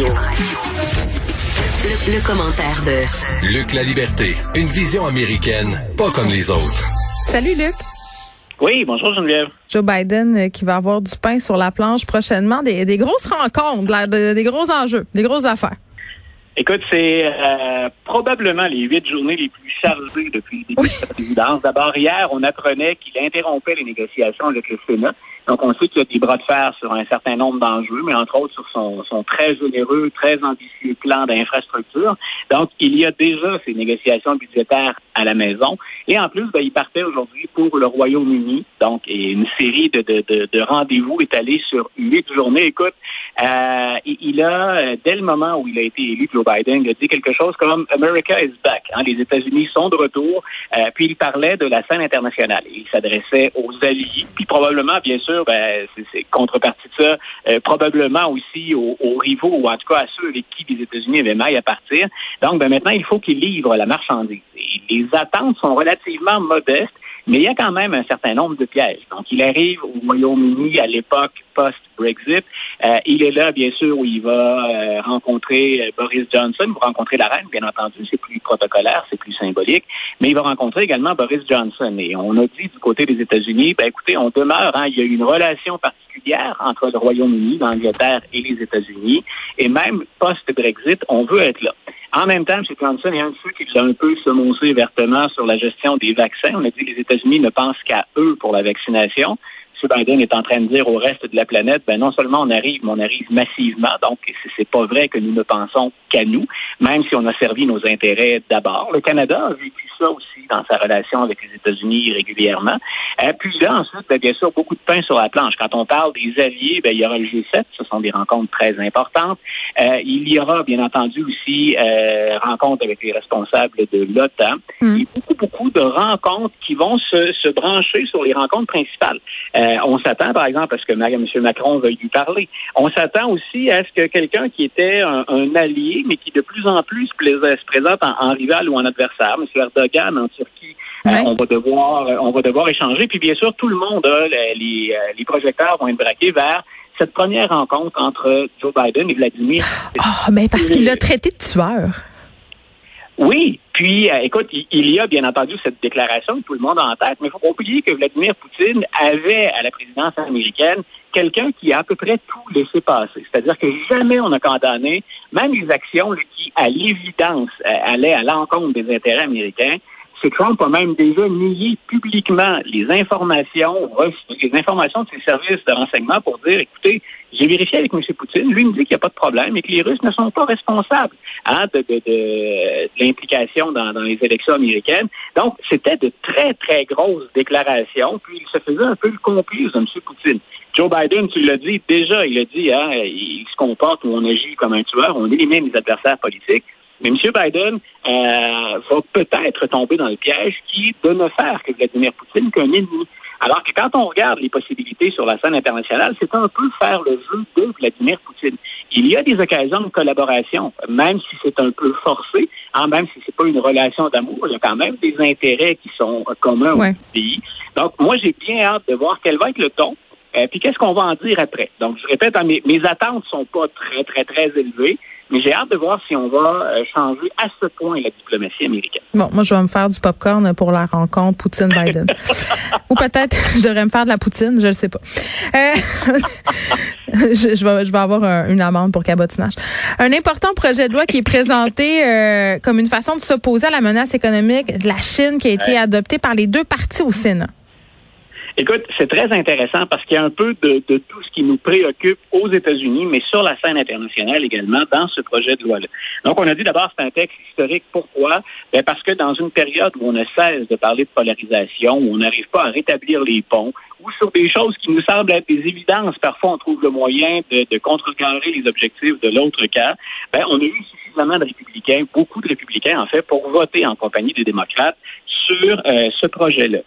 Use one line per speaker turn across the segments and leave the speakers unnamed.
Radio. Le, commentaire de
Luc La Liberté, une vision américaine, pas comme les autres.
Salut Luc.
Oui, bonjour Geneviève.
Joe Biden euh, qui va avoir du pain sur la planche prochainement, des, grosses rencontres, des gros enjeux, des grosses affaires.
Écoute, c'est euh, probablement les huit journées les plus chargées depuis le début de sa présidence. D'abord, hier, on apprenait qu'il interrompait les négociations avec le Sénat. Donc, on sait qu'il y a des bras de fer sur un certain nombre d'enjeux, mais entre autres sur son, très généreux, très ambitieux plan d'infrastructure. Donc, il y a déjà ces négociations budgétaires à la maison. Et en plus, ben, il partait aujourd'hui pour le Royaume-Uni. Donc, une série de, de, de, de rendez-vous étalés sur huit journées. Écoute, euh, il a, dès le moment où il a été élu, Joe Biden, il a dit quelque chose comme America is back. Hein, les États-Unis sont de retour. Euh, puis il parlait de la scène internationale. Il s'adressait aux alliés, puis probablement, bien sûr, ben, c'est contrepartie de ça, euh, probablement aussi aux, rivaux, ou en tout cas à ceux avec qui les États-Unis avaient maille à partir. Donc, ben, maintenant, il faut qu'il livre la marchandise. les attentes sont relativement modestes. Mais il y a quand même un certain nombre de pièges. Donc, il arrive au Royaume-Uni à l'époque post-Brexit. Euh, il est là, bien sûr, où il va euh, rencontrer euh, Boris Johnson. Il va rencontrer la reine, bien entendu. C'est plus protocolaire, c'est plus symbolique. Mais il va rencontrer également Boris Johnson. Et on a dit du côté des États-Unis, ben écoutez, on demeure. Hein, il y a une relation particulière entre le Royaume-Uni, l'Angleterre et les États-Unis. Et même post-Brexit, on veut être là. En même temps, M. Johnson est un de ceux qui a un peu semoncé vertement sur la gestion des vaccins. On a dit que les États-Unis ne pensent qu'à eux pour la vaccination. M. Biden est en train de dire au reste de la planète, ben non seulement on arrive, mais on arrive massivement. Donc, c'est pas vrai que nous ne pensons qu'à nous, même si on a servi nos intérêts d'abord. Le Canada a vécu ça aussi dans sa relation avec les États-Unis régulièrement. Euh, puis là, ensuite, ben, bien sûr, beaucoup de pain sur la planche. Quand on parle des alliés, ben, il y aura le G7. Ce sont des rencontres très importantes. Euh, il y aura, bien entendu, aussi euh, rencontres avec les responsables de l'OTAN. Mm. Et beaucoup, beaucoup de rencontres qui vont se, se brancher sur les rencontres principales. Euh, on s'attend, par exemple, à ce que M. Macron veuille lui parler. On s'attend aussi à ce que quelqu'un qui était un, allié, mais qui de plus en plus se présente en, rival ou en adversaire, M. Erdogan en Turquie, euh, on va devoir, euh, on va devoir échanger. Puis bien sûr, tout le monde, les, les projecteurs vont être braqués vers cette première rencontre entre Joe Biden et Vladimir.
Oh, mais parce qu'il l'a traité de tueur.
Oui, puis écoute, il y a bien entendu cette déclaration que tout le monde a en tête, mais il faut pas oublier que Vladimir Poutine avait à la présidence américaine quelqu'un qui a à peu près tout laissé passer. C'est-à-dire que jamais on a condamné même les actions qui, à l'évidence, euh, allaient à l'encontre des intérêts américains. C'est Trump a même déjà nié publiquement les informations, les informations de ses services de renseignement pour dire, écoutez, j'ai vérifié avec M. Poutine, lui me dit qu'il n'y a pas de problème et que les Russes ne sont pas responsables hein, de, de, de, l'implication dans, dans, les élections américaines. Donc, c'était de très, très grosses déclarations, puis il se faisait un peu le complice de M. Poutine. Joe Biden, tu l'as dit, déjà, il a dit, hein, il se comporte ou on agit comme un tueur, on élimine les adversaires politiques. Mais M. Biden euh, va peut-être tomber dans le piège qui est de ne faire que Vladimir Poutine qu'un ennemi. Alors que quand on regarde les possibilités sur la scène internationale, c'est un peu faire le jeu de Vladimir Poutine. Il y a des occasions de collaboration, même si c'est un peu forcé, hein, même si c'est pas une relation d'amour, il y a quand même des intérêts qui sont communs au pays. Donc, moi, j'ai bien hâte de voir quel va être le ton. Euh, puis qu'est-ce qu'on va en dire après? Donc, je répète, hein, mes, mes attentes sont pas très, très, très élevées. Mais j'ai hâte de voir si on va euh, changer à ce point la diplomatie américaine.
Bon, moi, je vais me faire du popcorn pour la rencontre Poutine-Biden. Ou peut-être je devrais me faire de la poutine, je ne sais pas. Euh, je, vais, je vais avoir une amende pour cabotinage. Un important projet de loi qui est présenté euh, comme une façon de s'opposer à la menace économique de la Chine qui a été adoptée par les deux partis au Sénat.
Écoute, c'est très intéressant parce qu'il y a un peu de, tout ce qui nous préoccupe aux États-Unis, mais sur la scène internationale également dans ce projet de loi-là. Donc, on a dit d'abord c'est un texte historique. Pourquoi? Ben parce que dans une période où on ne cesse de parler de polarisation, où on n'arrive pas à rétablir les ponts, ou sur des choses qui nous semblent être des évidences, parfois on trouve le moyen de, de contrecarrer les objectifs de l'autre cas, ben, on a eu suffisamment de républicains, beaucoup de républicains en fait, pour voter en compagnie des démocrates sur euh, ce projet-là.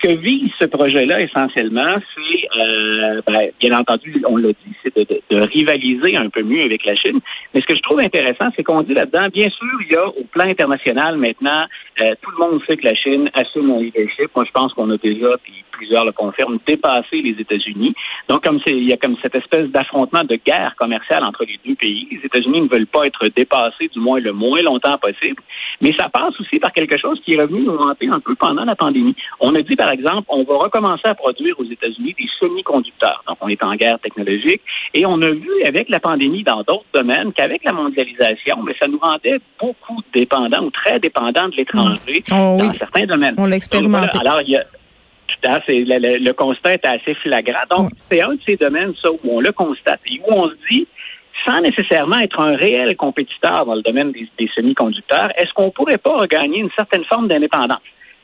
Ce que vise ce projet-là essentiellement, c'est, euh, ben, bien entendu, on l'a dit, c'est de, rivaliser un peu mieux avec la Chine. Mais ce que je trouve intéressant, c'est qu'on dit là-dedans, bien sûr, il y a au plan international maintenant Euh, tout le monde sait que la Chine assume un leadership. Moi, je pense qu'on a déjà, puis plusieurs le confirment, dépassé les États-Unis. Donc, comme c'est, il y a comme cette espèce d'affrontement de guerre commerciale entre les deux pays. Les États-Unis ne veulent pas être dépassés, du moins le moins longtemps possible. Mais ça passe aussi par quelque chose qui est revenu nous hanter un peu pendant la pandémie. On a dit, par exemple, on va recommencer à produire aux États-Unis des semi-conducteurs. Donc, on est en guerre technologique. Et on a vu avec la pandémie dans d'autres domaines qu'avec la mondialisation, mais ça nous rendait beaucoup dépendants ou très dépendants de l'étranger
mmh. oh,
dans
oui.
certains domaines.
On l'a expérimenté.
Alors, il y a le, le, le, constat est assez flagrant. Donc, c'est un de ces domaines, ça, où on le constate et où on se dit, sans nécessairement être un réel compétiteur dans le domaine des, des semi-conducteurs, est-ce qu'on pourrait pas regagner une certaine forme d'indépendance?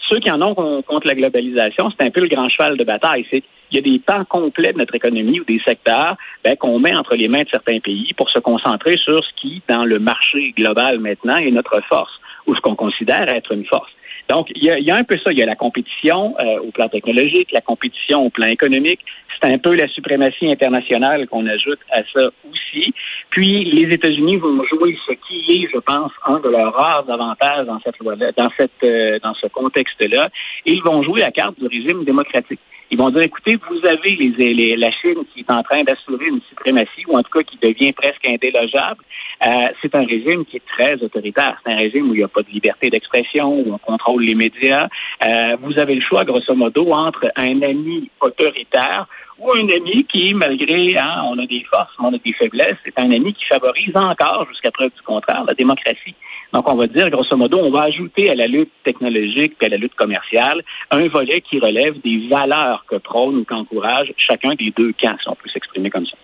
Ceux qui en ont contre la globalisation, c'est un peu le grand cheval de bataille. C'est il y a des pans complets de notre économie ou des secteurs ben, qu'on met entre les mains de certains pays pour se concentrer sur ce qui, dans le marché global maintenant, est notre force ou ce qu'on considère être une force. Donc, il y, a, y a un peu ça. Il y a la compétition euh, au plan technologique, la compétition au plan économique. C'est un peu la suprématie internationale qu'on ajoute à ça aussi. Puis, les États-Unis vont jouer ce qui est, je pense, un de leurs rares avantages dans cette loi dans cette, euh, dans ce contexte-là. Ils vont jouer la carte du régime démocratique. Ils vont dire, écoutez, vous avez les, les, la Chine qui est en train d'assurer une suprématie, ou en tout cas qui devient presque indélogeable. Euh, c'est un régime qui est très autoritaire. C'est un régime où il n'y a pas de liberté d'expression, où on contrôle les médias. Euh, vous avez le choix, grosso modo, entre un ami autoritaire ou un ami qui, malgré, hein, on a des forces, on a des faiblesses, c'est un ami qui favorise encore, jusqu'à preuve du contraire, la démocratie. Donc, on va dire, grosso modo, on va ajouter à la lutte technologique et à la lutte commerciale un volet qui relève des valeurs que prône ou qu'encourage chacun des deux camps, si on peut s'exprimer comme ça.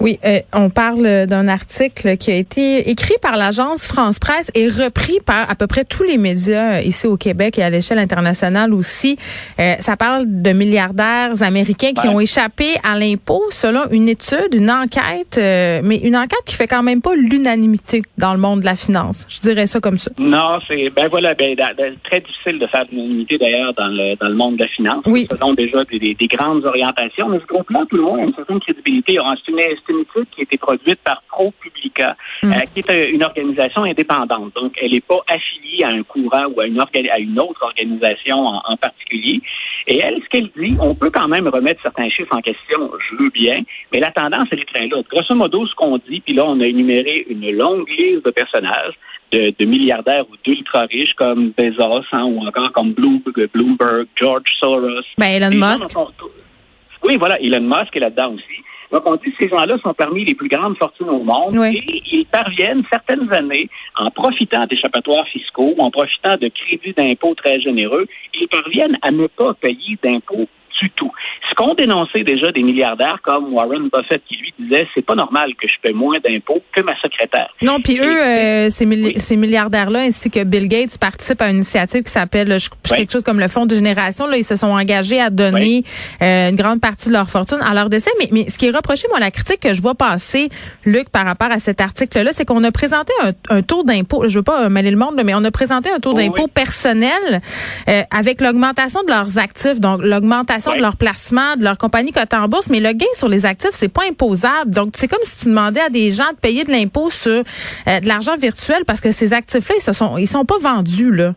Oui, euh, on parle d'un article qui a été écrit par l'agence France Presse et repris par à peu près tous les médias ici au Québec et à l'échelle internationale aussi. Euh, ça parle de milliardaires américains qui ouais. ont échappé à l'impôt selon une étude, une enquête, euh, mais une enquête qui fait quand même pas l'unanimité dans le monde de la finance. Je dirais ça comme ça.
Non, c'est ben voilà, ben, ben, très difficile de faire l'unanimité d'ailleurs dans le dans le monde de la finance.
Oui.
Ce sont déjà des, des, des grandes orientations, mais ce groupe-là, tout le monde a une certaine crédibilité. C'est une, une étude qui a été produite par ProPublica, mm. euh, qui est une organisation indépendante. Donc, elle n'est pas affiliée à un courant ou à une, à une autre organisation en, en, particulier. Et elle, ce qu'elle dit, on peut quand même remettre certains chiffres en question, je veux bien, mais la tendance, elle est très lourde. Grosso modo, ce qu'on dit, puis là, on a énuméré une longue liste de personnages, de, de milliardaires ou d'ultra riches comme Bezos hein, ou encore comme Bloomberg, George Soros.
Ben, Elon Musk.
Oui, voilà, Elon Musk est là-dedans aussi. Donc, on dit que ces gens-là sont parmi les plus grandes fortunes au monde
oui.
et ils parviennent certaines années, en profitant d'échappatoires fiscaux, en profitant de crédits d'impôts très généreux, ils parviennent à ne pas payer d'impôts du tout. Ce qu'ont dénoncé déjà des milliardaires comme Warren Buffett qui lui disait c'est pas normal que je paie moins d'impôts que ma secrétaire.
Non, puis eux, euh, ces, oui. ces milliardaires-là ainsi que Bill Gates participent à une initiative qui s'appelle oui. quelque chose comme le Fonds de génération. Là, ils se sont engagés à donner oui. euh, une grande partie de leur fortune à leur décès. Mais, mais ce qui est reproché, moi, la critique que je vois passer, Luc, par rapport à cet article-là, c'est qu'on a présenté un, un taux d'impôt. Je veux pas mêler le monde, mais on a présenté un taux d'impôt personnel euh, avec l'augmentation de leurs actifs, donc l'augmentation de leur placement, de leur compagnie cotée en bourse, mais le gain sur les actifs, c'est pas imposable. Donc, c'est comme si tu demandais à des gens de payer de l'impôt sur euh, de l'argent virtuel parce que ces actifs-là, ils se sont, ils sont pas vendus, là.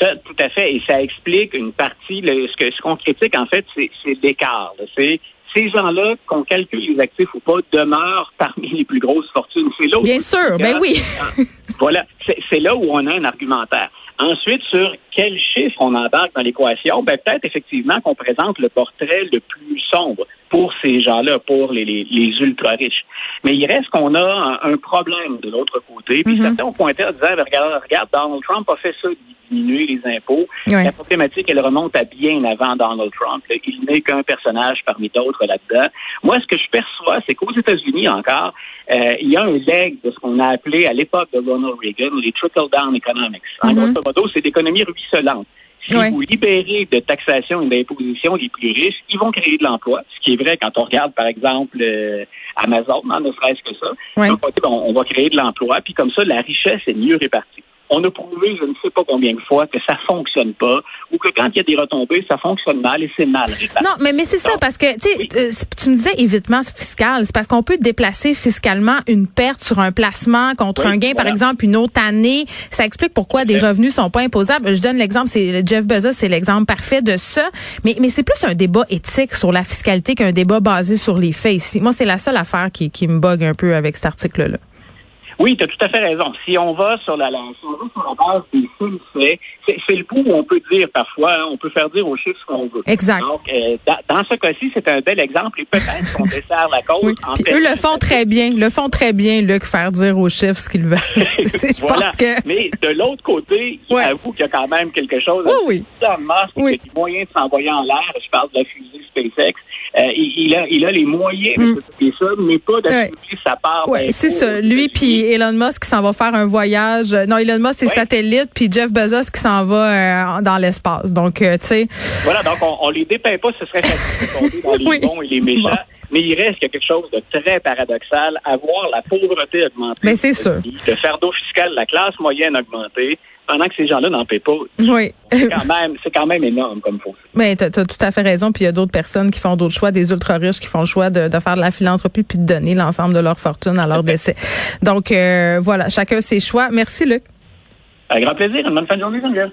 Ça, tout à fait. Et ça explique une partie, ce que ce qu'on critique, en fait, c'est l'écart. C'est ces gens-là, qu'on calcule les actifs ou pas, demeurent parmi les plus grosses fortunes. C'est là où
Bien sûr, ben oui.
voilà, c'est là où on a un argumentaire. Ensuite, sur quel chiffre on embarque dans l'équation, ben peut-être effectivement qu'on présente le portrait le plus sombre pour ces gens-là, pour les, les, les ultra-riches. Mais il reste qu'on a un, un, problème de l'autre côté. Puis mm -hmm. certains ont pointé en disant, ben, regarde, regarde, Donald Trump a fait ça, diminuer les impôts.
Oui.
La problématique, elle remonte à bien avant Donald Trump. Là. Il n'est qu'un personnage parmi d'autres là-dedans. Moi, ce que je perçois, c'est qu'aux États-Unis encore, euh, il y a un leg de ce qu'on a appelé à l'époque de Ronald Reagan les trickle-down economics. En mm -hmm. grosso modo, c'est l'économie ruisselante. Si oui. vous libérez de taxation et d'imposition les plus riches, ils vont créer de l'emploi. Ce qui est vrai quand on regarde, par exemple, euh, Amazon, hein, ne serait-ce que ça.
Oui.
Donc, on, on va créer de l'emploi, puis comme ça, la richesse est mieux répartie. On a prouvé, je ne sais pas combien de fois, que ça fonctionne pas ou que quand il y a des retombées, ça fonctionne mal et c'est mal.
Non, mais, mais c'est ça, parce que euh, tu me disais évitement fiscal. C'est parce qu'on peut déplacer fiscalement une perte sur un placement contre un gain, par exemple, une autre année. Ça explique pourquoi des revenus sont pas imposables. Je donne l'exemple, c'est Jeff Bezos, c'est l'exemple parfait de ça. Mais, mais c'est plus un débat éthique sur la fiscalité qu'un débat basé sur les faits ici. Moi, c'est la seule affaire qui, qui me bug un peu avec cet article-là.
Oui, tu as tout à fait raison. Si on va sur la, si on va sur la base des faits, c'est le bout où on peut dire parfois, hein, on peut faire dire aux chiffres ce qu'on veut.
Exact.
Donc, euh, dans, ce cas-ci, c'est un bel exemple et peut-être qu'on dessert la cause.
Oui. eux le font très bien, le font très bien, Luc, faire dire aux chiffres ce qu'ils veulent.
voilà. que... Mais de l'autre côté, il avoue qu'il y a quand même quelque chose.
Oui, oui.
Elon Musk, oui. il a des moyens de s'envoyer en l'air. Je parle de la fusée SpaceX. Euh, il, a, il a les moyens de mm. ça, mais pas d'assumer sa part.
Oui, c'est ça. Lui puis Elon Musk qui s'en va faire un voyage. Non, Elon Musk c'est satellite, puis Jeff Bezos qui s'en va euh, dans l'espace. Donc, euh, tu sais.
Voilà, donc on, on les dépeint pas, ce serait facile de tomber dans les bons et les méchants. Mais il reste quelque chose de très paradoxal à voir la pauvreté augmenter.
Mais c'est sûr.
Le fardeau fiscal, la classe moyenne augmenter pendant que ces gens-là n'en paient pas.
Oui.
C'est quand même, c'est quand même énorme comme faut.
Mais tu as, tout à fait raison. Puis il y a d'autres personnes qui font d'autres choix, des ultra riches qui font le choix de, de faire de la philanthropie puis de donner l'ensemble de leur fortune à leur décès. Donc euh, voilà, chacun ses choix. Merci Luc.
Un grand plaisir. Une bonne fin de journée, Geneviève.